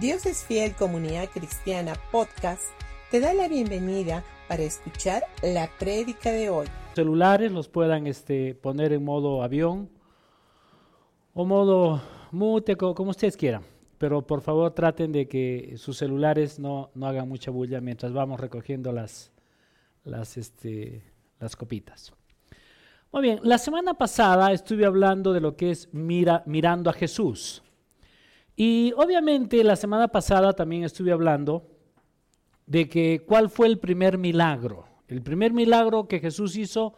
Dios es Fiel Comunidad Cristiana Podcast te da la bienvenida para escuchar la prédica de hoy. Celulares los puedan este, poner en modo avión o modo mute, como ustedes quieran. Pero por favor traten de que sus celulares no, no hagan mucha bulla mientras vamos recogiendo las, las, este, las copitas. Muy bien, la semana pasada estuve hablando de lo que es mira, mirando a Jesús. Y obviamente la semana pasada también estuve hablando de que cuál fue el primer milagro. El primer milagro que Jesús hizo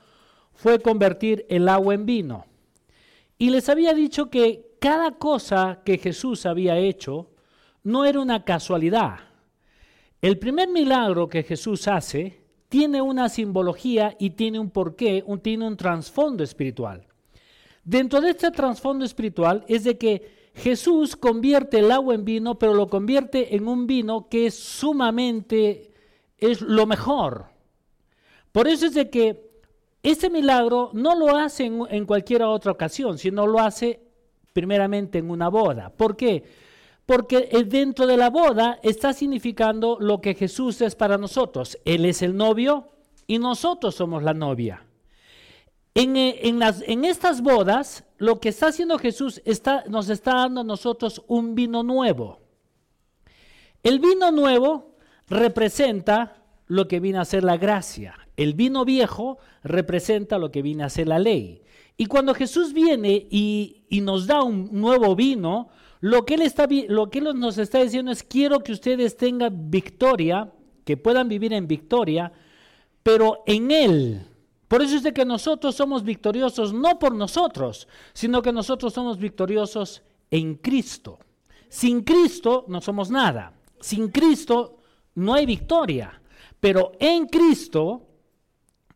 fue convertir el agua en vino. Y les había dicho que cada cosa que Jesús había hecho no era una casualidad. El primer milagro que Jesús hace tiene una simbología y tiene un porqué, un, tiene un trasfondo espiritual. Dentro de este trasfondo espiritual es de que Jesús convierte el agua en vino, pero lo convierte en un vino que es sumamente, es lo mejor. Por eso es de que este milagro no lo hace en, cualquier otra ocasión, sino lo hace primeramente en una boda. ¿Por qué? Porque dentro de la boda está significando lo que Jesús es para nosotros. Él es el novio y nosotros somos la novia. Eh, en, estas bodas, lo que está haciendo Jesús nos está dando a nosotros un vino nuevo. El vino nuevo representa lo que viene a ser la gracia. El vino viejo representa lo que viene a ser la ley. Y cuando Jesús viene y, nos da un nuevo vino, lo que, él lo que Él nos está diciendo es, quiero que ustedes tengan victoria, que puedan vivir en victoria, pero en Él, por eso es de que nosotros somos victoriosos no por nosotros, sino que nosotros somos victoriosos en Cristo. Sin Cristo no somos nada. Sin Cristo no hay victoria. Pero en Cristo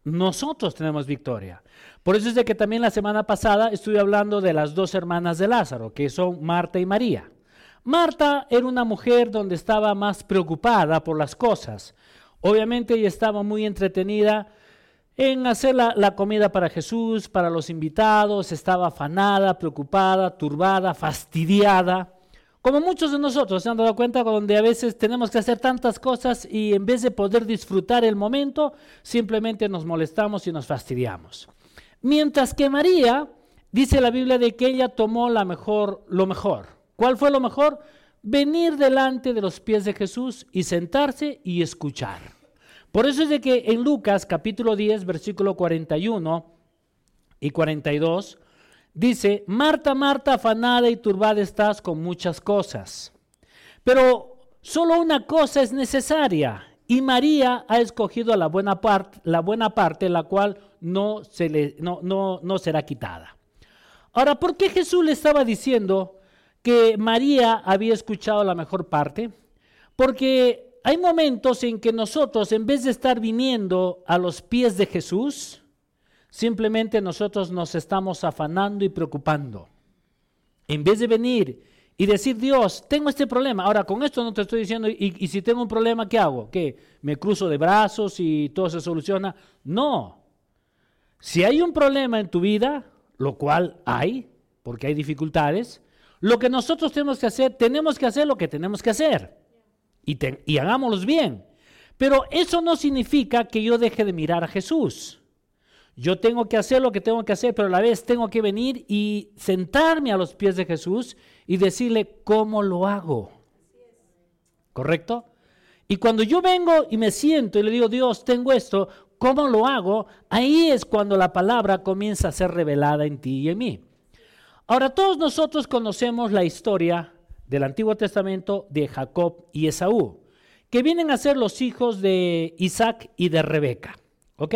nosotros tenemos victoria. Por eso es de que también la semana pasada estuve hablando de las dos hermanas de Lázaro, que son Marta y María. Marta era una mujer donde estaba más preocupada por las cosas. Obviamente ella estaba muy entretenida en hacer la, comida para Jesús, para los invitados, estaba afanada, preocupada, turbada, fastidiada. Como muchos de nosotros se han dado cuenta, donde a veces tenemos que hacer tantas cosas y en vez de poder disfrutar el momento, simplemente nos molestamos y nos fastidiamos. Mientras que María, dice la Biblia de que ella tomó la mejor, lo mejor. ¿Cuál fue lo mejor? Venir delante de los pies de Jesús y sentarse y escuchar. Por eso es de que en Lucas capítulo 10, versículo 41 y 42, dice, Marta, Marta, afanada y turbada estás con muchas cosas, pero solo una cosa es necesaria, y María ha escogido la buena parte, la buena parte, la cual no, se le, no, no, no será quitada. Ahora, ¿por qué Jesús le estaba diciendo que María había escuchado la mejor parte? Porque hay momentos en que nosotros, en vez de estar viniendo a los pies de Jesús, simplemente nosotros nos estamos afanando y preocupando. En vez de venir y decir, Dios, tengo este problema. Ahora, con esto no te estoy diciendo, y, si tengo un problema, ¿qué hago? ¿Qué? ¿Me cruzo de brazos y todo se soluciona? No. Si hay un problema en tu vida, lo cual hay, porque hay dificultades, lo que nosotros tenemos que hacer, tenemos que hacer lo que tenemos que hacer y, hagámoslos bien. Pero eso no significa que yo deje de mirar a Jesús. Yo tengo que hacer lo que tengo que hacer, pero a la vez tengo que venir y sentarme a los pies de Jesús y decirle cómo lo hago. ¿Correcto? Y cuando yo vengo y me siento y le digo, Dios, tengo esto, ¿cómo lo hago? Ahí es cuando la palabra comienza a ser revelada en ti y en mí. Ahora, todos nosotros conocemos la historia del Antiguo Testamento de Jacob y Esaú, que vienen a ser los hijos de Isaac y de Rebeca. ¿Ok?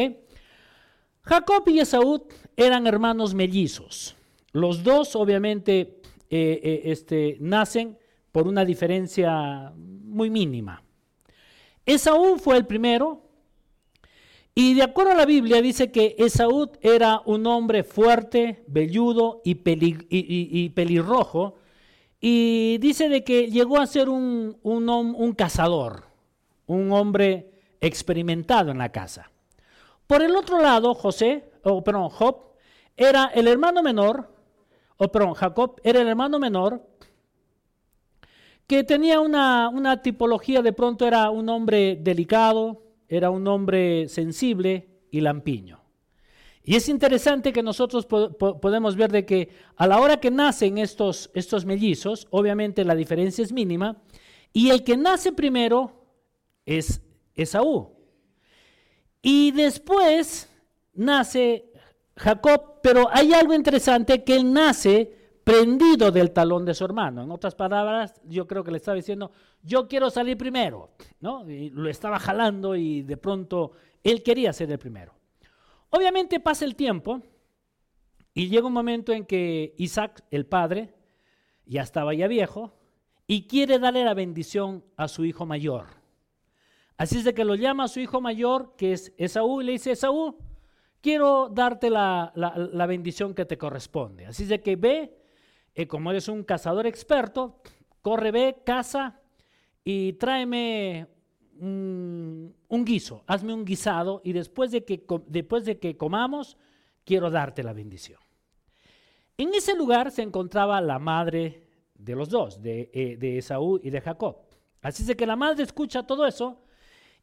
Jacob y Esaú eran hermanos mellizos. Los dos obviamente eh, eh, este, nacen por una diferencia muy mínima. Esaú fue el primero, y de acuerdo a la Biblia dice que Esaú era un hombre fuerte, velludo y, y pelirrojo, y dice de que llegó a ser un, un, cazador, un hombre experimentado en la casa. Por el otro lado, José, o perdón, Job, era el hermano menor, o perdón, Jacob era el hermano menor que tenía una, una tipología, de pronto era un hombre delicado, era un hombre sensible y lampiño. Y es interesante que nosotros podemos ver de que a la hora que nacen estos, estos mellizos, obviamente la diferencia es mínima, y el que nace primero es Esaú. Y después nace Jacob, pero hay algo interesante que él nace prendido del talón de su hermano. En otras palabras, yo creo que le estaba diciendo, yo quiero salir primero, ¿no? Y lo estaba jalando y de pronto él quería ser el primero. Obviamente pasa el tiempo y llega un momento en que Isaac, el padre, ya estaba ya viejo y quiere darle la bendición a su hijo mayor. Así es de que lo llama a su hijo mayor, que es Esaú, y le dice, Esaú, quiero darte la, bendición que te corresponde. Así es de que ve, eh, como eres un cazador experto, corre, ve, caza y tráeme un, guiso, hazme un guisado y después de, que, después de que comamos, quiero darte la bendición. En ese lugar se encontraba la madre de los dos, de, eh, de Esaú y de Jacob. Así es que la madre escucha todo eso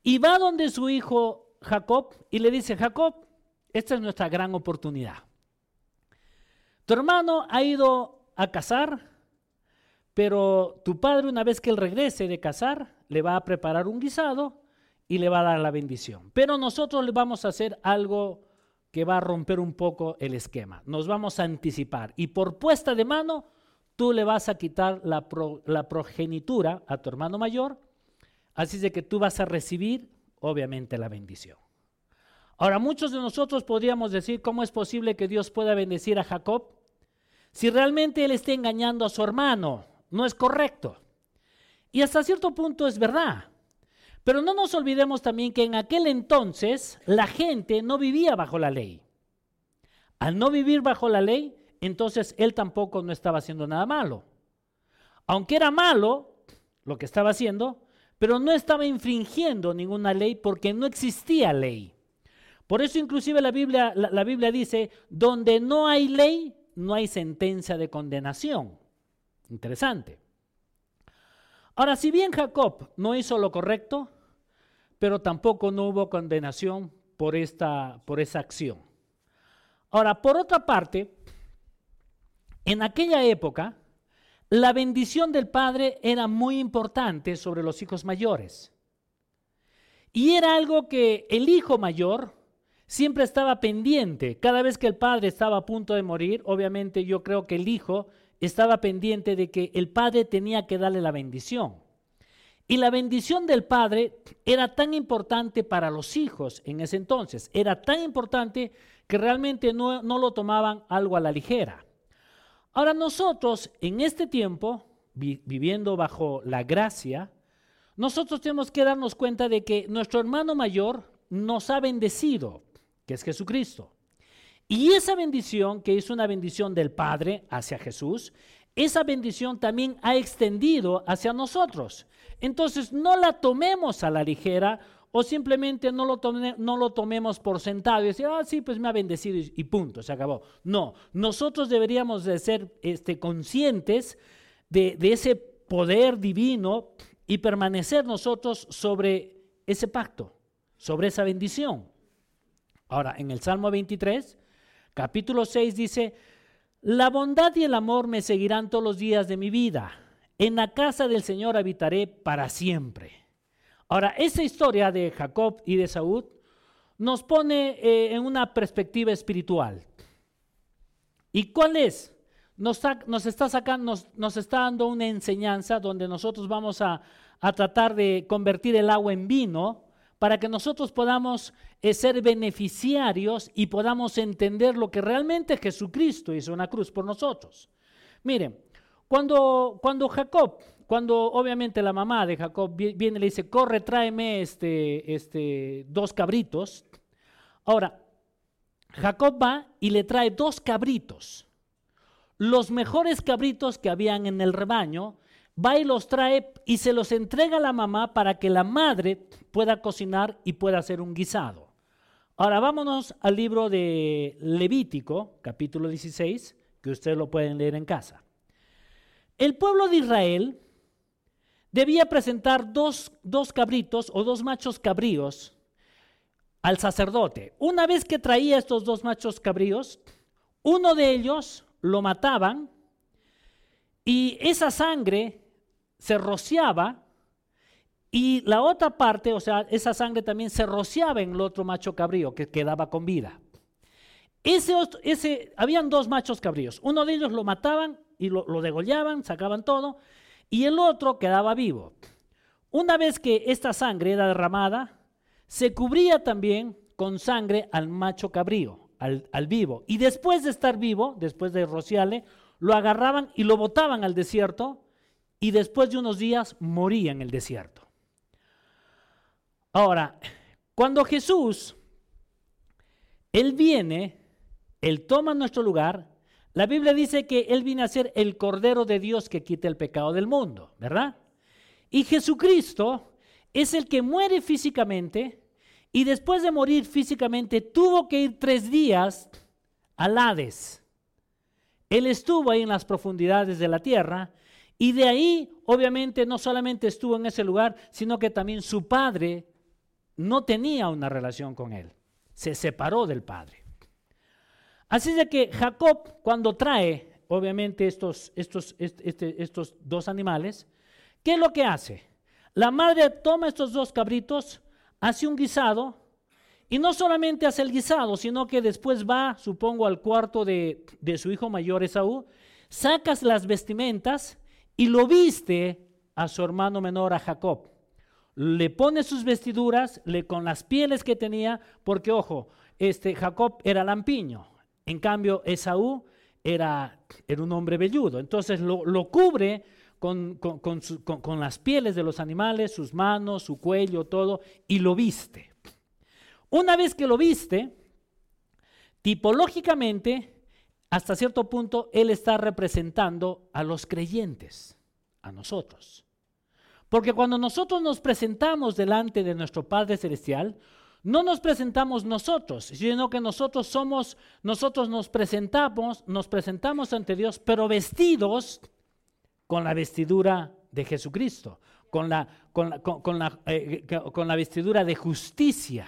y va donde su hijo Jacob y le dice, Jacob, esta es nuestra gran oportunidad. Tu hermano ha ido a cazar, pero tu padre una vez que él regrese de cazar, le va a preparar un guisado y le va a dar la bendición. Pero nosotros le vamos a hacer algo que va a romper un poco el esquema. Nos vamos a anticipar y por puesta de mano tú le vas a quitar la, la progenitura a tu hermano mayor, así de que tú vas a recibir obviamente la bendición. Ahora, muchos de nosotros podríamos decir, ¿cómo es posible que Dios pueda bendecir a Jacob? Si realmente él está engañando a su hermano, no es correcto. Y hasta cierto punto es verdad. Pero no nos olvidemos también que en aquel entonces la gente no vivía bajo la ley. Al no vivir bajo la ley, entonces él tampoco no estaba haciendo nada malo. Aunque era malo lo que estaba haciendo, pero no estaba infringiendo ninguna ley porque no existía ley. Por eso inclusive la Biblia, la, Biblia dice, donde no hay ley, no hay sentencia de condenación. Interesante. Ahora, si bien Jacob no hizo lo correcto, pero tampoco no hubo condenación por, esta, por esa acción. Ahora, por otra parte, en aquella época, la bendición del padre era muy importante sobre los hijos mayores. Y era algo que el hijo mayor siempre estaba pendiente. Cada vez que el padre estaba a punto de morir, obviamente yo creo que el hijo estaba pendiente de que el padre tenía que darle la bendición. Y la bendición del padre era tan importante para los hijos en ese entonces, era tan importante que realmente no, no lo tomaban algo a la ligera. Ahora nosotros en este tiempo, viviendo bajo la gracia, nosotros tenemos que darnos cuenta de que nuestro hermano mayor nos ha bendecido que es Jesucristo. Y esa bendición, que es una bendición del Padre hacia Jesús, esa bendición también ha extendido hacia nosotros. Entonces, no la tomemos a la ligera o simplemente no lo, no lo tomemos por sentado y decir, ah, sí, pues me ha bendecido y, punto, se acabó. No, nosotros deberíamos de ser este, conscientes de, de ese poder divino y permanecer nosotros sobre ese pacto, sobre esa bendición. Ahora, en el Salmo 23, capítulo 6 dice, la bondad y el amor me seguirán todos los días de mi vida. En la casa del Señor habitaré para siempre. Ahora, esa historia de Jacob y de Saúl nos pone eh, en una perspectiva espiritual. ¿Y cuál es? Nos, está sacando, nos, está dando una enseñanza donde nosotros vamos a, a tratar de convertir el agua en vino para que nosotros podamos eh, ser beneficiarios y podamos entender lo que realmente Jesucristo hizo en la cruz por nosotros. Miren, cuando, cuando Jacob, cuando obviamente la mamá de Jacob viene y le dice, corre, tráeme este, este, dos cabritos. Ahora, Jacob va y le trae dos cabritos, los mejores cabritos que habían en el rebaño, va y los trae y se los entrega a la mamá para que la madre pueda cocinar y pueda hacer un guisado. Ahora vámonos al libro de Levítico, capítulo 16, que ustedes lo pueden leer en casa. El pueblo de Israel debía presentar dos, dos cabritos o dos machos cabríos al sacerdote. Una vez que traía estos dos machos cabríos, uno de ellos lo mataban y esa sangre se rociaba y la otra parte, o sea, esa sangre también se rociaba en el otro macho cabrío que quedaba con vida. Ese, ese, habían dos machos cabríos. Uno de ellos lo mataban y lo, degollaban, sacaban todo, y el otro quedaba vivo. Una vez que esta sangre era derramada, se cubría también con sangre al macho cabrío, al, al, vivo. Y después de estar vivo, después de rociarle, lo agarraban y lo botaban al desierto y después de unos días moría en el desierto. Ahora, cuando Jesús, Él viene, Él toma nuestro lugar, la Biblia dice que Él viene a ser el Cordero de Dios que quita el pecado del mundo, ¿verdad? Y Jesucristo es el que muere físicamente y después de morir físicamente tuvo que ir tres días al Hades. Él estuvo ahí en las profundidades de la tierra y de ahí obviamente no solamente estuvo en ese lugar, sino que también su padre no tenía una relación con él. Se separó del padre. Así de que Jacob, cuando trae, obviamente, estos, estos, este, estos dos animales, ¿qué es lo que hace? La madre toma estos dos cabritos, hace un guisado, y no solamente hace el guisado, sino que después va, supongo, al cuarto de, de su hijo mayor Esaú, sacas las vestimentas y lo viste a su hermano menor, a Jacob. Le pone sus vestiduras le, con las pieles que tenía, porque ojo, este Jacob era lampiño, en cambio, Esaú era, era un hombre velludo. Entonces lo, lo cubre con, con, las pieles de los animales, sus manos, su cuello, todo, y lo viste. Una vez que lo viste, tipológicamente, hasta cierto punto, él está representando a los creyentes, a nosotros. Porque cuando nosotros nos presentamos delante de nuestro Padre Celestial, no nos presentamos nosotros, sino que nosotros somos, nosotros nos presentamos, nos presentamos ante Dios, pero vestidos con la vestidura de Jesucristo, con la, con la, con, eh, la vestidura de justicia.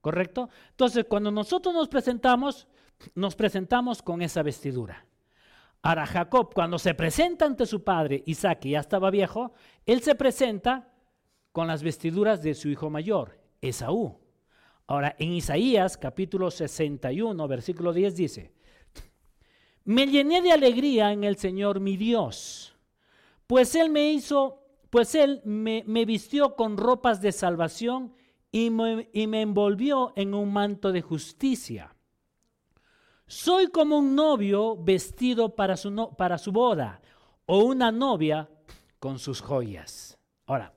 ¿Correcto? Entonces, cuando nosotros nos presentamos, nos presentamos con esa vestidura. Ahora, Jacob, cuando se presenta ante su padre, Isaac, que ya estaba viejo, él se presenta con las vestiduras de su hijo mayor, Esaú. Ahora, en Isaías capítulo 61, versículo 10 dice, me llené de alegría en el Señor mi Dios, pues Él me hizo, pues Él me, vistió con ropas de salvación y me, y me envolvió en un manto de justicia. Soy como un novio vestido para su, para su boda o una novia con sus joyas. Ahora,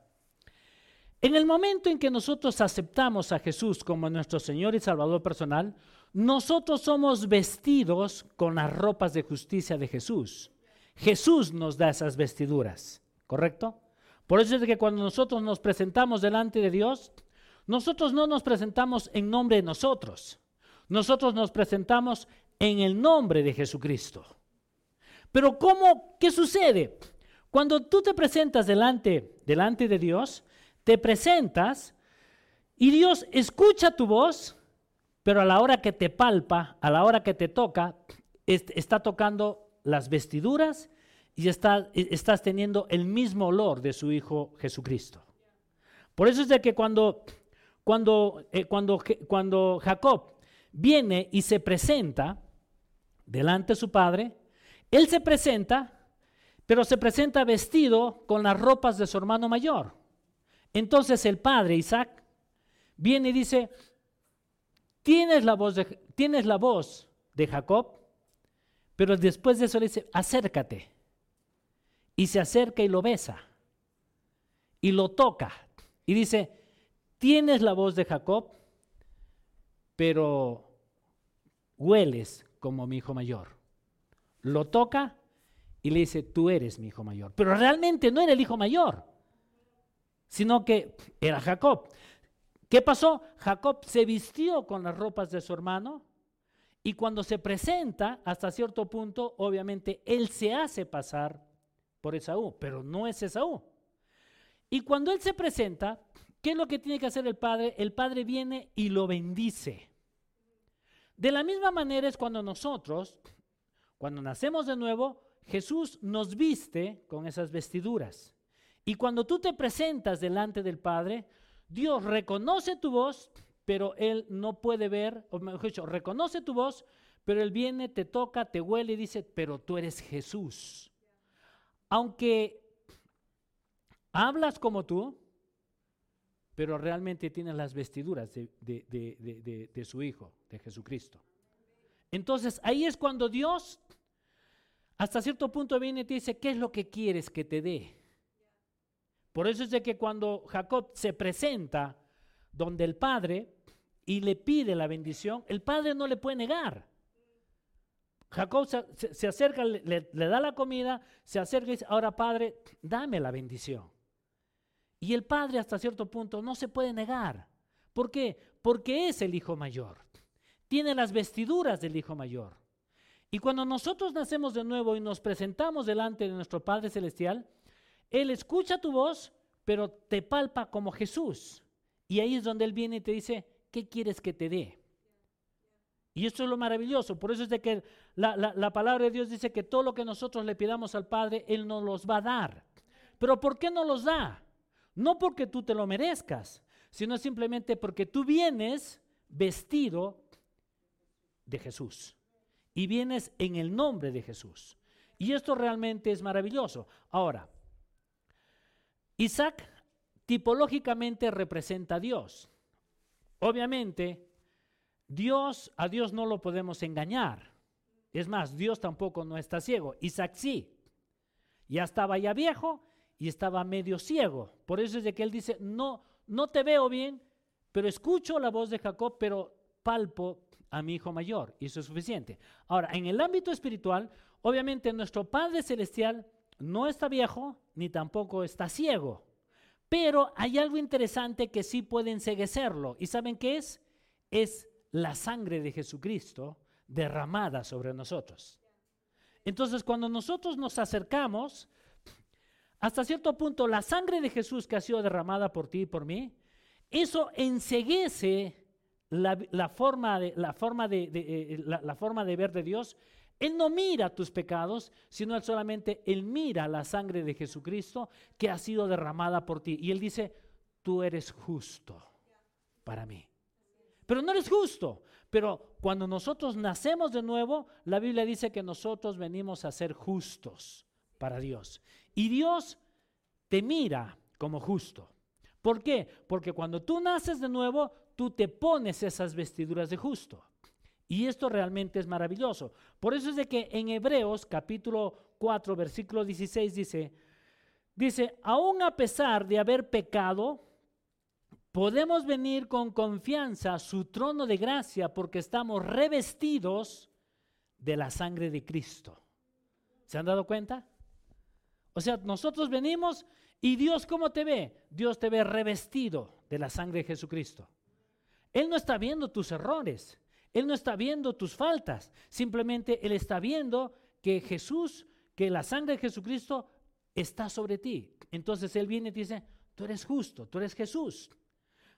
en el momento en que nosotros aceptamos a Jesús como nuestro Señor y Salvador personal, nosotros somos vestidos con las ropas de justicia de Jesús. Jesús nos da esas vestiduras, ¿correcto? Por eso es que cuando nosotros nos presentamos delante de Dios, nosotros no nos presentamos en nombre de nosotros, nosotros nos presentamos en el nombre de Jesucristo. Pero ¿cómo? ¿Qué sucede? Cuando tú te presentas delante, delante de Dios, te presentas y Dios escucha tu voz, pero a la hora que te palpa, a la hora que te toca, está tocando las vestiduras y está, estás teniendo el mismo olor de su Hijo Jesucristo. Por eso es de que cuando, cuando, eh, cuando, cuando Jacob viene y se presenta delante de su padre, él se presenta, pero se presenta vestido con las ropas de su hermano mayor. Entonces el padre Isaac viene y dice, tienes la voz de, tienes la voz de Jacob, pero después de eso le dice, acércate. Y se acerca y lo besa. Y lo toca. Y dice, tienes la voz de Jacob, pero hueles como mi hijo mayor. Lo toca y le dice, tú eres mi hijo mayor. Pero realmente no era el hijo mayor sino que era Jacob. ¿Qué pasó? Jacob se vistió con las ropas de su hermano y cuando se presenta hasta cierto punto, obviamente, él se hace pasar por Esaú, pero no es Esaú. Y cuando Él se presenta, ¿qué es lo que tiene que hacer el Padre? El Padre viene y lo bendice. De la misma manera es cuando nosotros, cuando nacemos de nuevo, Jesús nos viste con esas vestiduras. Y cuando tú te presentas delante del Padre, Dios reconoce tu voz, pero Él no puede ver, o mejor dicho, reconoce tu voz, pero Él viene, te toca, te huele y dice, pero tú eres Jesús. Aunque hablas como tú, pero realmente tienes las vestiduras de, de su Hijo, de Jesucristo. Entonces ahí es cuando Dios hasta cierto punto viene y te dice, ¿qué es lo que quieres que te dé? Por eso es de que cuando Jacob se presenta donde el padre y le pide la bendición, el padre no le puede negar. Jacob se, acerca, le, le, da la comida, se acerca y dice, ahora padre, dame la bendición. Y el padre hasta cierto punto no se puede negar. ¿Por qué? Porque es el hijo mayor. Tiene las vestiduras del hijo mayor. Y cuando nosotros nacemos de nuevo y nos presentamos delante de nuestro Padre Celestial, Él escucha tu voz, pero te palpa como Jesús. Y ahí es donde Él viene y te dice, ¿qué quieres que te dé? Y esto es lo maravilloso. Por eso es de que la, la, palabra de Dios dice que todo lo que nosotros le pidamos al Padre, Él nos los va a dar. Pero ¿por qué no los da? No porque tú te lo merezcas, sino simplemente porque tú vienes vestido de Jesús y vienes en el nombre de Jesús. Y esto realmente es maravilloso. Ahora, Isaac tipológicamente representa a Dios. Obviamente, Dios, a Dios no lo podemos engañar. Es más, Dios tampoco no está ciego. Isaac sí. Ya estaba ya viejo y estaba medio ciego. Por eso es de que él dice, no, no te veo bien, pero escucho la voz de Jacob, pero palpo a mi hijo mayor. Y eso es suficiente. Ahora, en el ámbito espiritual, obviamente nuestro Padre Celestial no está viejo ni tampoco está ciego. Pero hay algo interesante que sí puede enseguecerlo. ¿Y saben qué es? Es la sangre de Jesucristo derramada sobre nosotros. Entonces, cuando nosotros nos acercamos, hasta cierto punto, la sangre de Jesús que ha sido derramada por ti y por mí, eso enseguece la, forma, de, ver de Dios, Él no mira tus pecados, sino Él solamente, Él mira la sangre de Jesucristo que ha sido derramada por ti. Y Él dice, tú eres justo para mí. Pero no eres justo. Pero cuando nosotros nacemos de nuevo, la Biblia dice que nosotros venimos a ser justos para Dios. Y Dios te mira como justo. ¿Por qué? Porque cuando tú naces de nuevo, tú te pones esas vestiduras de justo. Y esto realmente es maravilloso. Por eso es de que en Hebreos capítulo 4, versículo 16 dice, dice, aún a pesar de haber pecado, podemos venir con confianza a su trono de gracia porque estamos revestidos de la sangre de Cristo. ¿Se han dado cuenta? O sea, nosotros venimos y Dios cómo te ve? Dios te ve revestido de la sangre de Jesucristo. Él no está viendo tus errores, Él no está viendo tus faltas, simplemente Él está viendo que Jesús, que la sangre de Jesucristo está sobre ti. Entonces Él viene y te dice, tú eres justo, tú eres Jesús.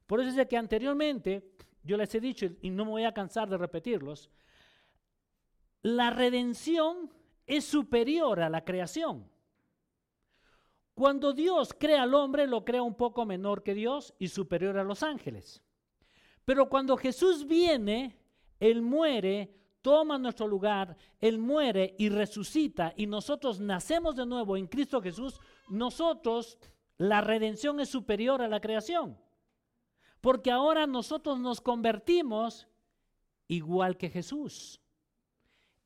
Por eso es que anteriormente, yo les he dicho, y no me voy a cansar de repetirlos, la redención es superior a la creación. Cuando Dios crea al hombre, lo crea un poco menor que Dios y superior a los ángeles. Pero cuando Jesús viene, Él muere, toma nuestro lugar, Él muere y resucita y nosotros nacemos de nuevo en Cristo Jesús, nosotros, la redención es superior a la creación. Porque ahora nosotros nos convertimos igual que Jesús.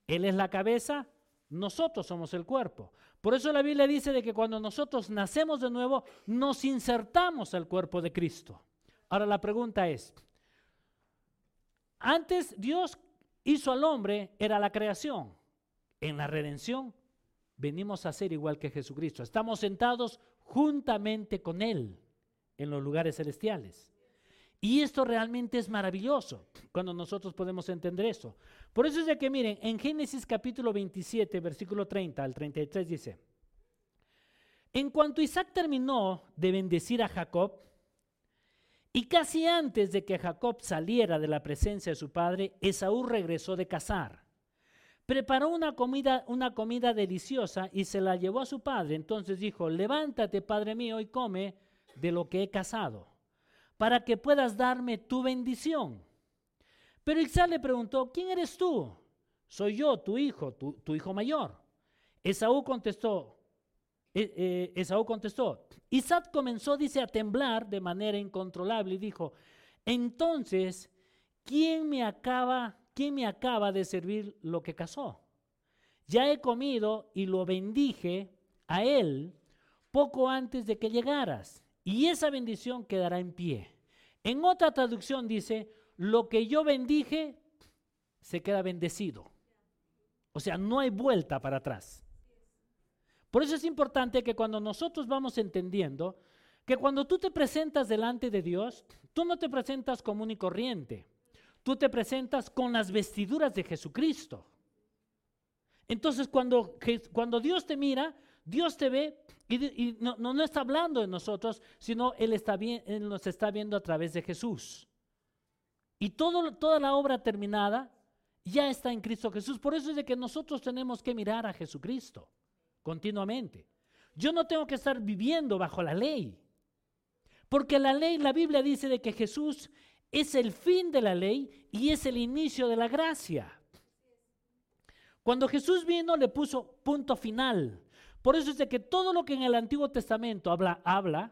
Él es la cabeza, nosotros somos el cuerpo. Por eso la Biblia dice de que cuando nosotros nacemos de nuevo, nos insertamos al cuerpo de Cristo. Ahora la pregunta es, antes Dios hizo al hombre, era la creación. En la redención venimos a ser igual que Jesucristo. Estamos sentados juntamente con Él en los lugares celestiales. Y esto realmente es maravilloso cuando nosotros podemos entender eso. Por eso es de que miren, en Génesis capítulo 27, versículo 30 al 33 dice, En cuanto Isaac terminó de bendecir a Jacob, y casi antes de que Jacob saliera de la presencia de su padre, Esaú regresó de cazar. Preparó una comida, una comida deliciosa y se la llevó a su padre. Entonces dijo, levántate, padre mío, y come de lo que he cazado, para que puedas darme tu bendición. Pero Isaac le preguntó, ¿quién eres tú? Soy yo, tu hijo, tu, hijo mayor. Esaú contestó, eh, eh, Esaú contestó, Isaac comenzó, dice, a temblar de manera incontrolable y dijo, entonces, ¿quién me acaba, quién me acaba de servir lo que cazó? Ya he comido y lo bendije a él poco antes de que llegaras, y esa bendición quedará en pie. En otra traducción dice, lo que yo bendije se queda bendecido. O sea, no hay vuelta para atrás. Por eso es importante que cuando nosotros vamos entendiendo que cuando tú te presentas delante de Dios, tú no te presentas común y corriente, tú te presentas con las vestiduras de Jesucristo. Entonces cuando, cuando Dios te mira, Dios te ve y, no, no, está hablando de nosotros, sino Él, está bien, Él nos está viendo a través de Jesús. Y toda la obra terminada ya está en Cristo Jesús. Por eso es de que nosotros tenemos que mirar a Jesucristo continuamente. Yo no tengo que estar viviendo bajo la ley. Porque la ley, la Biblia dice de que Jesús es el fin de la ley y es el inicio de la gracia. Cuando Jesús vino le puso punto final. Por eso es de que todo lo que en el Antiguo Testamento habla, habla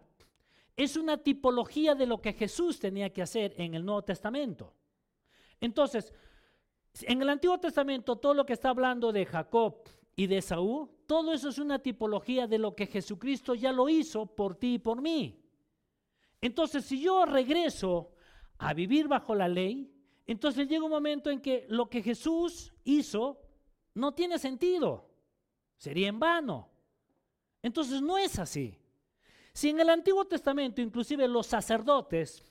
es una tipología de lo que Jesús tenía que hacer en el Nuevo Testamento. Entonces, en el Antiguo Testamento todo lo que está hablando de Jacob y de Saúl todo eso es una tipología de lo que Jesucristo ya lo hizo por ti y por mí. Entonces, si yo regreso a vivir bajo la ley, entonces llega un momento en que lo que Jesús hizo no tiene sentido. Sería en vano. Entonces no es así. Si en el Antiguo Testamento inclusive los sacerdotes,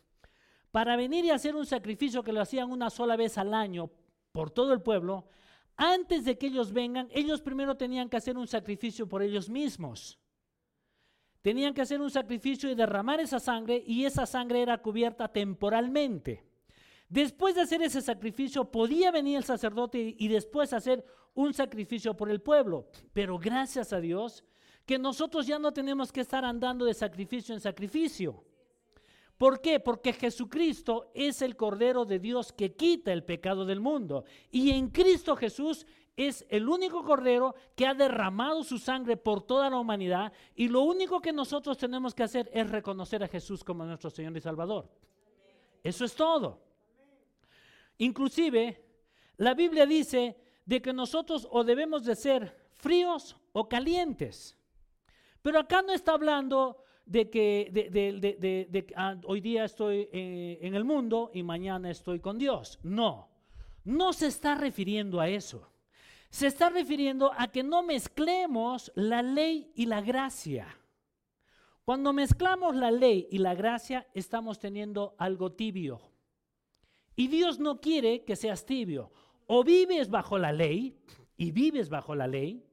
para venir y hacer un sacrificio que lo hacían una sola vez al año por todo el pueblo, antes de que ellos vengan, ellos primero tenían que hacer un sacrificio por ellos mismos. Tenían que hacer un sacrificio y derramar esa sangre y esa sangre era cubierta temporalmente. Después de hacer ese sacrificio podía venir el sacerdote y después hacer un sacrificio por el pueblo. Pero gracias a Dios que nosotros ya no tenemos que estar andando de sacrificio en sacrificio. ¿Por qué? Porque Jesucristo es el Cordero de Dios que quita el pecado del mundo. Y en Cristo Jesús es el único Cordero que ha derramado su sangre por toda la humanidad. Y lo único que nosotros tenemos que hacer es reconocer a Jesús como nuestro Señor y Salvador. Eso es todo. Inclusive, la Biblia dice de que nosotros o debemos de ser fríos o calientes. Pero acá no está hablando de que ah, hoy día estoy eh, en el mundo y mañana estoy con Dios. No, no se está refiriendo a eso. Se está refiriendo a que no mezclemos la ley y la gracia. Cuando mezclamos la ley y la gracia, estamos teniendo algo tibio. Y Dios no quiere que seas tibio. O vives bajo la ley y vives bajo la ley,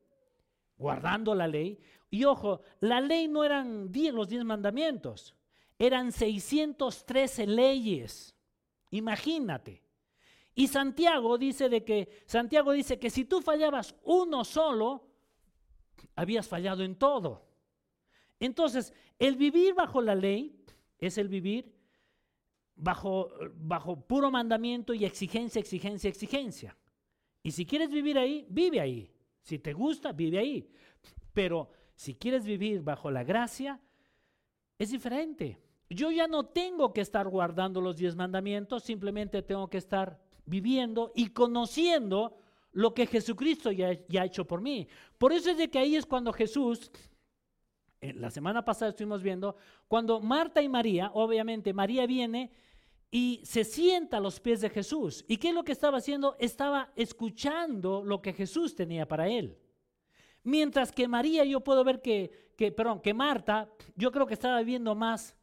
guardando la ley. Y ojo, la ley no eran los diez mandamientos, eran 613 leyes. Imagínate. Y Santiago dice de que Santiago dice que si tú fallabas uno solo, habías fallado en todo. Entonces, el vivir bajo la ley es el vivir bajo, bajo puro mandamiento y exigencia, exigencia, exigencia. Y si quieres vivir ahí, vive ahí. Si te gusta, vive ahí. Pero si quieres vivir bajo la gracia, es diferente. Yo ya no tengo que estar guardando los diez mandamientos, simplemente tengo que estar viviendo y conociendo lo que Jesucristo ya, ha hecho por mí. Por eso es de que ahí es cuando Jesús, la semana pasada estuvimos viendo, cuando Marta y María, obviamente María viene y se sienta a los pies de Jesús. ¿Y qué es lo que estaba haciendo? Estaba escuchando lo que Jesús tenía para él. Mientras que María, yo puedo ver que, perdón, que Marta, yo creo que estaba viviendo más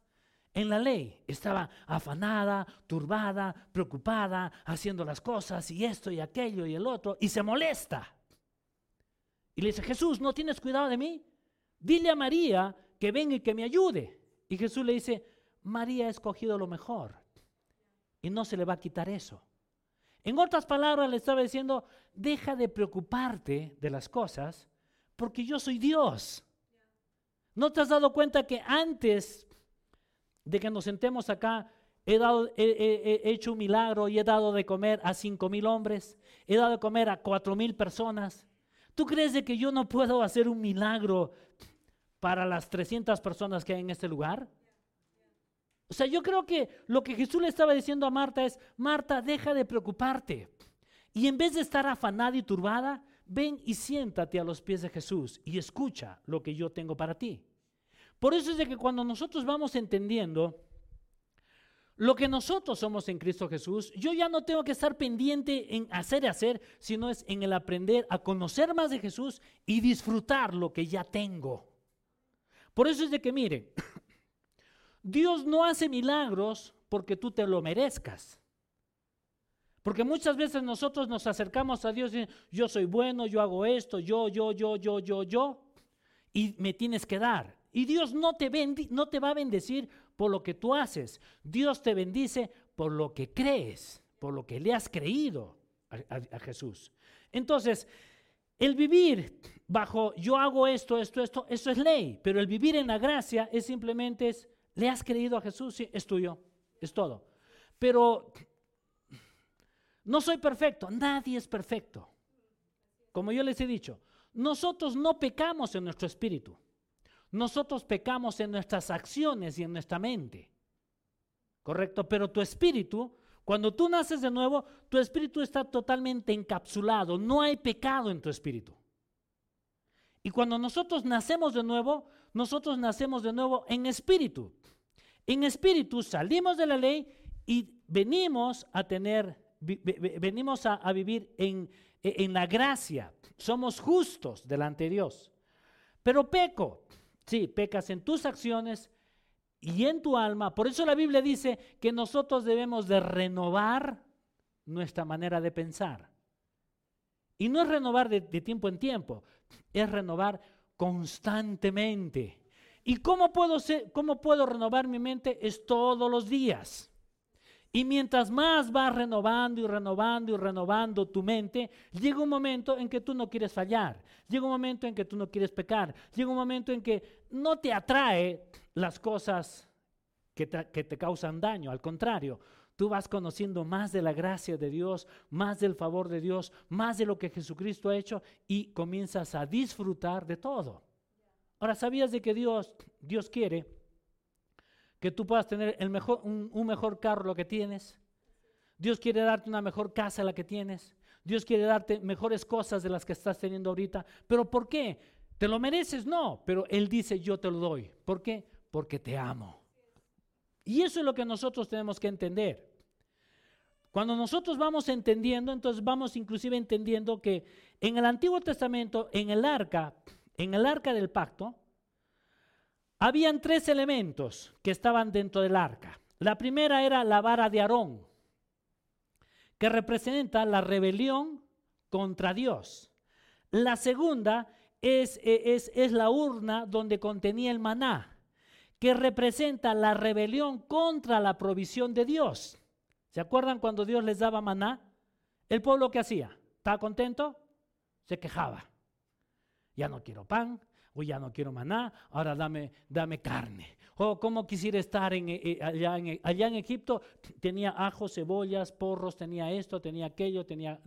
en la ley. Estaba afanada, turbada, preocupada, haciendo las cosas y esto y aquello y el otro, y se molesta. Y le dice, Jesús, ¿no tienes cuidado de mí? dile a María que venga y que me ayude. Y Jesús le dice, María ha escogido lo mejor y no se le va a quitar eso. En otras palabras, le estaba diciendo, deja de preocuparte de las cosas porque yo soy Dios. ¿No te has dado cuenta que antes de que nos sentemos acá, he, dado, he, hecho un milagro y he dado de comer a cinco mil hombres, he dado de comer a cuatro mil personas? ¿Tú crees de que yo no puedo hacer un milagro para las 300 personas que hay en este lugar? O sea, yo creo que lo que Jesús le estaba diciendo a Marta es, Marta, deja de preocuparte. Y en vez de estar afanada y turbada, ven y siéntate a los pies de Jesús y escucha lo que yo tengo para ti. Por eso es de que cuando nosotros vamos entendiendo lo que nosotros somos en Cristo Jesús, yo ya no tengo que estar pendiente en hacer y hacer, sino es en el aprender a conocer más de Jesús y disfrutar lo que ya tengo. Por eso es de que, mire, Dios no hace milagros porque tú te lo merezcas. Porque muchas veces nosotros nos acercamos a Dios y yo soy bueno, yo hago esto, yo, yo, yo, yo, yo, yo, y me tienes que dar. Y Dios no te, no te va a bendecir por lo que tú haces. Dios te bendice por lo que crees, por lo que le has creído a Jesús. Entonces, el vivir bajo yo hago esto, esto, esto, eso es ley, pero el vivir en la gracia es simplemente le has creído a Jesús, sí, es tuyo, es todo. Pero no soy perfecto, nadie es perfecto. Como yo les he dicho, nosotros no pecamos en nuestro espíritu, nosotros pecamos en nuestras acciones y en nuestra mente. ¿Correcto? Pero tu espíritu cuando tú naces de nuevo, tu espíritu está totalmente encapsulado, no hay pecado en tu espíritu. Y cuando nosotros nacemos de nuevo, nosotros nacemos de nuevo en espíritu. En espíritu salimos de la ley y venimos a tener, venimos a, vivir en, en la gracia. Somos justos delante de Dios. Pero peco, sí, pecas en tus acciones, y en tu alma. Por eso la Biblia dice que nosotros debemos de renovar nuestra manera de pensar. Y no es renovar de, tiempo en tiempo, es renovar constantemente. ¿Y cómo puedo, cómo puedo renovar mi mente? Es todos los días. Y mientras más vas renovando y renovando y renovando tu mente, llega un momento en que tú no quieres fallar, llega un momento en que tú no quieres pecar, llega un momento en que no te atrae las cosas que te, que te causan daño, al contrario, tú vas conociendo más de la gracia de Dios, más del favor de Dios, más de lo que Jesucristo ha hecho y comienzas a disfrutar de todo. Ahora, ¿sabías de que Dios, Dios quiere que tú puedas tener el mejor, un, mejor carro lo que tienes. Dios quiere darte una mejor casa la que tienes. Dios quiere darte mejores cosas de las que estás teniendo ahorita. ¿Pero por qué? ¿Te lo mereces? No, pero Él dice yo te lo doy. ¿Por qué? Porque te amo. Y eso es lo que nosotros tenemos que entender. Cuando nosotros vamos entendiendo, entonces vamos inclusive entendiendo que en el Antiguo Testamento, en el arca, en el arca del pacto, habían tres elementos que estaban dentro del arca. La primera era la vara de Aarón, que representa la rebelión contra Dios. La segunda es, es, es, la urna donde contenía el maná, que representa la rebelión contra la provisión de Dios. ¿Se acuerdan cuando Dios les daba maná? El pueblo que hacía, ¿estaba contento? Se quejaba. Ya no quiero pan, o ya no quiero maná, ahora dame, dame carne. O como quisiera estar en, eh, allá, en, allá en Egipto, tenía ajos, cebollas, porros, tenía esto, tenía aquello, tenía...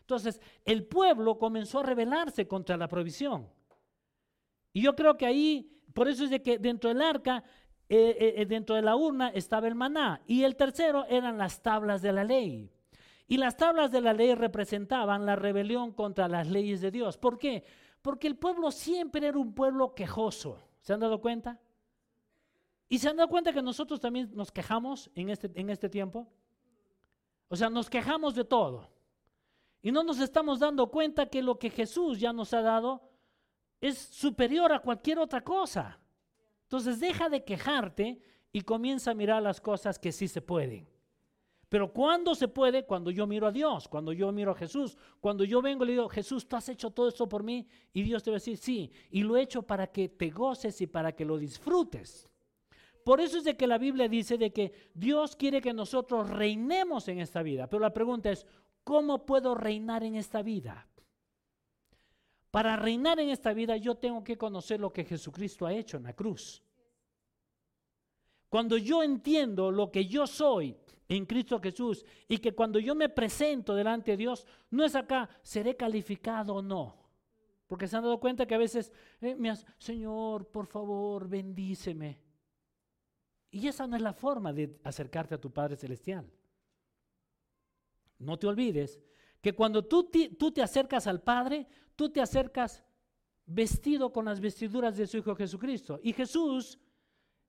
Entonces, el pueblo comenzó a rebelarse contra la provisión. Y yo creo que ahí, por eso es de que dentro del arca, eh, eh, dentro de la urna estaba el maná. Y el tercero eran las tablas de la ley. Y las tablas de la ley representaban la rebelión contra las leyes de Dios. ¿Por qué? Porque el pueblo siempre era un pueblo quejoso. ¿Se han dado cuenta? ¿Y se han dado cuenta que nosotros también nos quejamos en este, en este tiempo? O sea, nos quejamos de todo. Y no nos estamos dando cuenta que lo que Jesús ya nos ha dado es superior a cualquier otra cosa. Entonces deja de quejarte y comienza a mirar las cosas que sí se pueden. Pero ¿cuándo se puede? Cuando yo miro a Dios, cuando yo miro a Jesús, cuando yo vengo y le digo, Jesús, tú has hecho todo esto por mí, y Dios te va a decir, sí, y lo he hecho para que te goces y para que lo disfrutes. Por eso es de que la Biblia dice de que Dios quiere que nosotros reinemos en esta vida. Pero la pregunta es, ¿cómo puedo reinar en esta vida? Para reinar en esta vida yo tengo que conocer lo que Jesucristo ha hecho en la cruz. Cuando yo entiendo lo que yo soy en Cristo Jesús y que cuando yo me presento delante de Dios, no es acá, seré calificado o no. Porque se han dado cuenta que a veces, eh, Señor, por favor, bendíceme. Y esa no es la forma de acercarte a tu Padre Celestial. No te olvides que cuando tú tú te acercas al Padre, tú te acercas vestido con las vestiduras de su Hijo Jesucristo. Y Jesús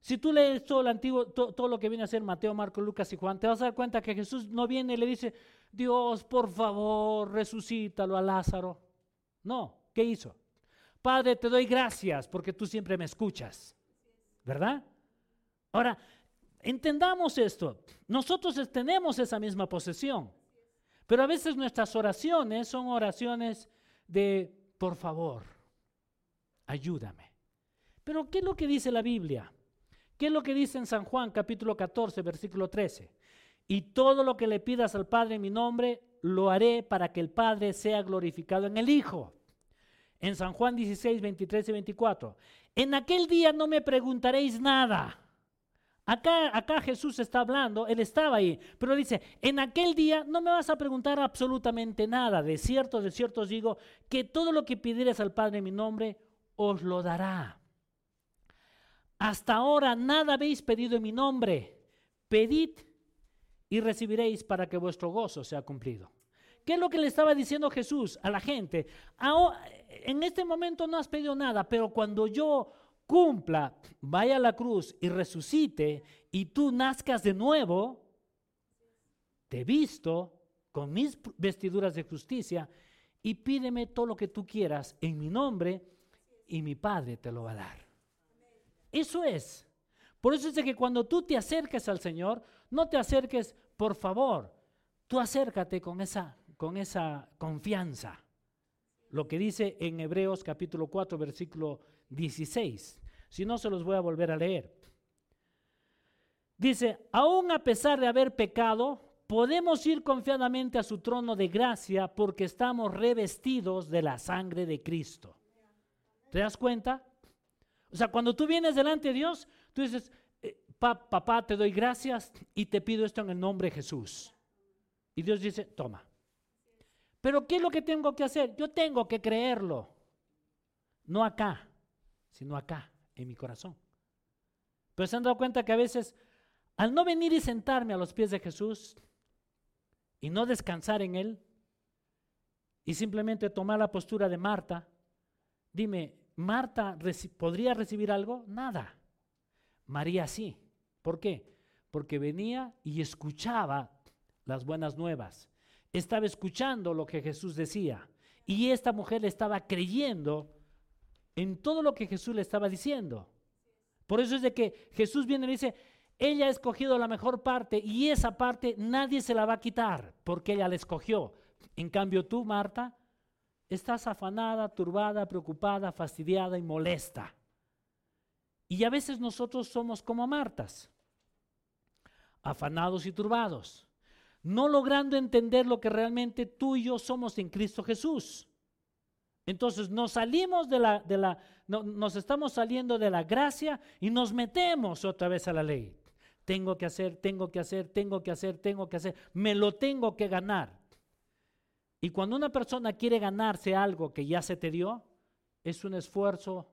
si tú lees todo el antiguo, todo, lo que viene a ser Mateo, Marco, Lucas y Juan, te vas a dar cuenta que Jesús no viene y le dice, Dios, por favor, resucítalo a Lázaro. No, ¿qué hizo? Padre, te doy gracias porque tú siempre me escuchas. ¿Verdad? Ahora, entendamos esto. Nosotros tenemos esa misma posesión, pero a veces nuestras oraciones son oraciones de, por favor, ayúdame. Pero ¿qué es lo que dice la Biblia? ¿Qué es lo que dice en San Juan capítulo 14, versículo 13? Y todo lo que le pidas al Padre en mi nombre, lo haré para que el Padre sea glorificado en el Hijo. En San Juan 16, 23 y 24. En aquel día no me preguntaréis nada. Acá, Jesús está hablando, él estaba ahí, pero dice, en aquel día no me vas a preguntar absolutamente nada. De cierto, de cierto os digo, que todo lo que pidieres al Padre en mi nombre, os lo dará. Hasta ahora nada habéis pedido en mi nombre. Pedid y recibiréis para que vuestro gozo sea cumplido. ¿Qué es lo que le estaba diciendo Jesús a la gente? en este momento no has pedido nada, pero cuando yo cumpla, vaya a la cruz y resucite y tú nazcas de nuevo, te visto con mis vestiduras de justicia y pídeme todo lo que tú quieras en mi nombre y mi Padre te lo va a dar. Eso es. Por eso es que cuando tú te acerques al Señor, no te acerques por favor, tú acércate con esa, con esa confianza. Lo que dice en Hebreos capítulo 4, versículo 16. Si no, se los voy a volver a leer. Dice, aún a pesar de haber pecado, podemos ir confiadamente a su trono de gracia porque estamos revestidos de la sangre de Cristo. ¿Te das cuenta? O sea, cuando tú vienes delante de Dios, tú dices, eh, papá, te doy gracias y te pido esto en el nombre de Jesús. Y Dios dice, toma. Pero ¿qué es lo que tengo que hacer? Yo tengo que creerlo. No acá, sino acá, en mi corazón. Pero se han dado cuenta que a veces, al no venir y sentarme a los pies de Jesús y no descansar en Él, y simplemente tomar la postura de Marta, dime, Marta podría recibir algo? Nada. María sí. ¿Por qué? Porque venía y escuchaba las buenas nuevas. Estaba escuchando lo que Jesús decía. Y esta mujer estaba creyendo en todo lo que Jesús le estaba diciendo. Por eso es de que Jesús viene y dice, ella ha escogido la mejor parte y esa parte nadie se la va a quitar porque ella la escogió. En cambio tú, Marta, Estás afanada, turbada, preocupada, fastidiada y molesta. Y a veces nosotros somos como Martas, afanados y turbados, no logrando entender lo que realmente tú y yo somos en Cristo Jesús. Entonces nos salimos de la, de la nos estamos saliendo de la gracia y nos metemos otra vez a la ley. Tengo que hacer, tengo que hacer, tengo que hacer, tengo que hacer, me lo tengo que ganar. Y cuando una persona quiere ganarse algo que ya se te dio, es un esfuerzo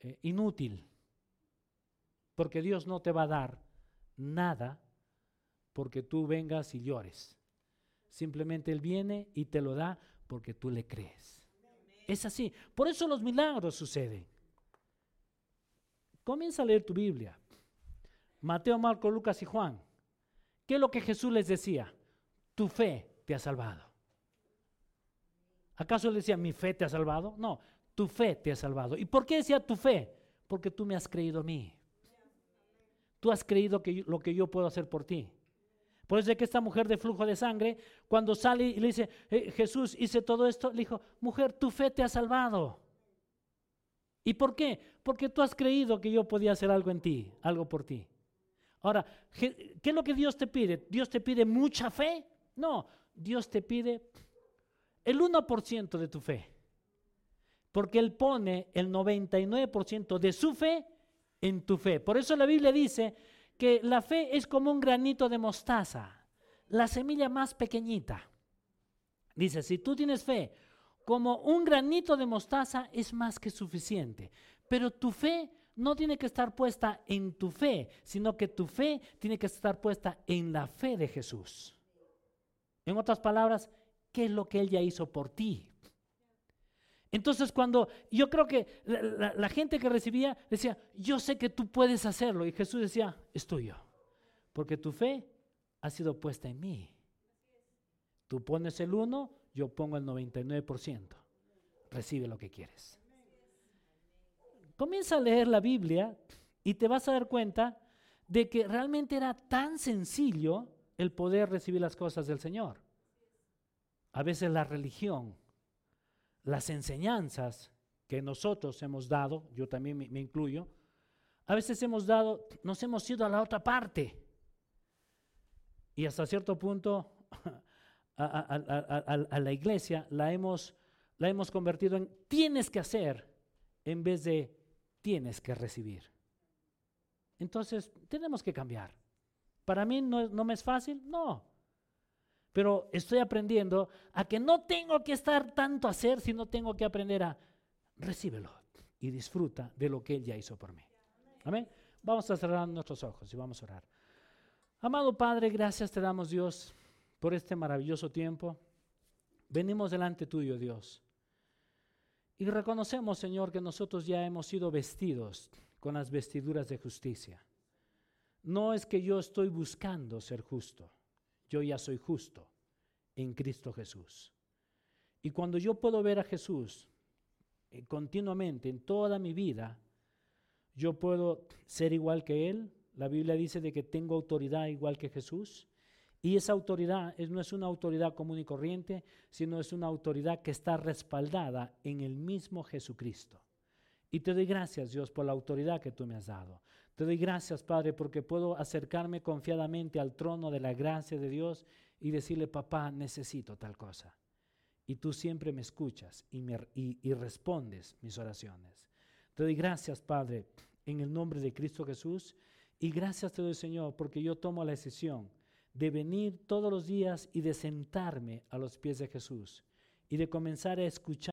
eh, inútil, porque Dios no te va a dar nada porque tú vengas y llores. Simplemente Él viene y te lo da porque tú le crees. Es así. Por eso los milagros suceden. Comienza a leer tu Biblia. Mateo, Marco, Lucas y Juan. ¿Qué es lo que Jesús les decía? Tu fe te ha salvado. ¿Acaso él decía, mi fe te ha salvado? No, tu fe te ha salvado. ¿Y por qué decía tu fe? Porque tú me has creído a mí. Tú has creído que lo que yo puedo hacer por ti. Por eso es que esta mujer de flujo de sangre, cuando sale y le dice, eh, Jesús, hice todo esto, le dijo, mujer, tu fe te ha salvado. ¿Y por qué? Porque tú has creído que yo podía hacer algo en ti, algo por ti. Ahora, ¿qué es lo que Dios te pide? ¿Dios te pide mucha fe? No, Dios te pide el 1% de tu fe. Porque Él pone el 99% de su fe en tu fe. Por eso la Biblia dice que la fe es como un granito de mostaza, la semilla más pequeñita. Dice, si tú tienes fe como un granito de mostaza es más que suficiente. Pero tu fe no tiene que estar puesta en tu fe, sino que tu fe tiene que estar puesta en la fe de Jesús. En otras palabras, ¿qué es lo que Él ya hizo por ti? Entonces cuando yo creo que la, gente que recibía decía, yo sé que tú puedes hacerlo. Y Jesús decía, es tuyo, porque tu fe ha sido puesta en mí. Tú pones el uno, yo pongo el 99%. Recibe lo que quieres. Comienza a leer la Biblia y te vas a dar cuenta de que realmente era tan sencillo el poder recibir las cosas del Señor. A veces la religión, las enseñanzas que nosotros hemos dado, yo también me, incluyo, a veces hemos dado, nos hemos ido a la otra parte. Y hasta cierto punto a, la iglesia la hemos, la hemos convertido en tienes que hacer en vez de tienes que recibir. Entonces, tenemos que cambiar. Para mí no, no me es fácil, no. Pero estoy aprendiendo a que no tengo que estar tanto a hacer, sino tengo que aprender a recíbelo y disfruta de lo que Él ya hizo por mí. Amén. Vamos a cerrar nuestros ojos y vamos a orar. Amado Padre, gracias te damos Dios por este maravilloso tiempo. Venimos delante tuyo, Dios. Y reconocemos, Señor, que nosotros ya hemos sido vestidos con las vestiduras de justicia. No es que yo estoy buscando ser justo, yo ya soy justo en Cristo Jesús. Y cuando yo puedo ver a Jesús eh, continuamente en toda mi vida, yo puedo ser igual que Él. La Biblia dice de que tengo autoridad igual que Jesús. Y esa autoridad no es una autoridad común y corriente, sino es una autoridad que está respaldada en el mismo Jesucristo. Y te doy gracias, Dios, por la autoridad que tú me has dado. Te doy gracias, Padre, porque puedo acercarme confiadamente al trono de la gracia de Dios y decirle, papá, necesito tal cosa. Y tú siempre me escuchas y, y respondes mis oraciones. Te doy gracias, Padre, en el nombre de Cristo Jesús. Y gracias te doy, Señor, porque yo tomo la decisión de venir todos los días y de sentarme a los pies de Jesús y de comenzar a escuchar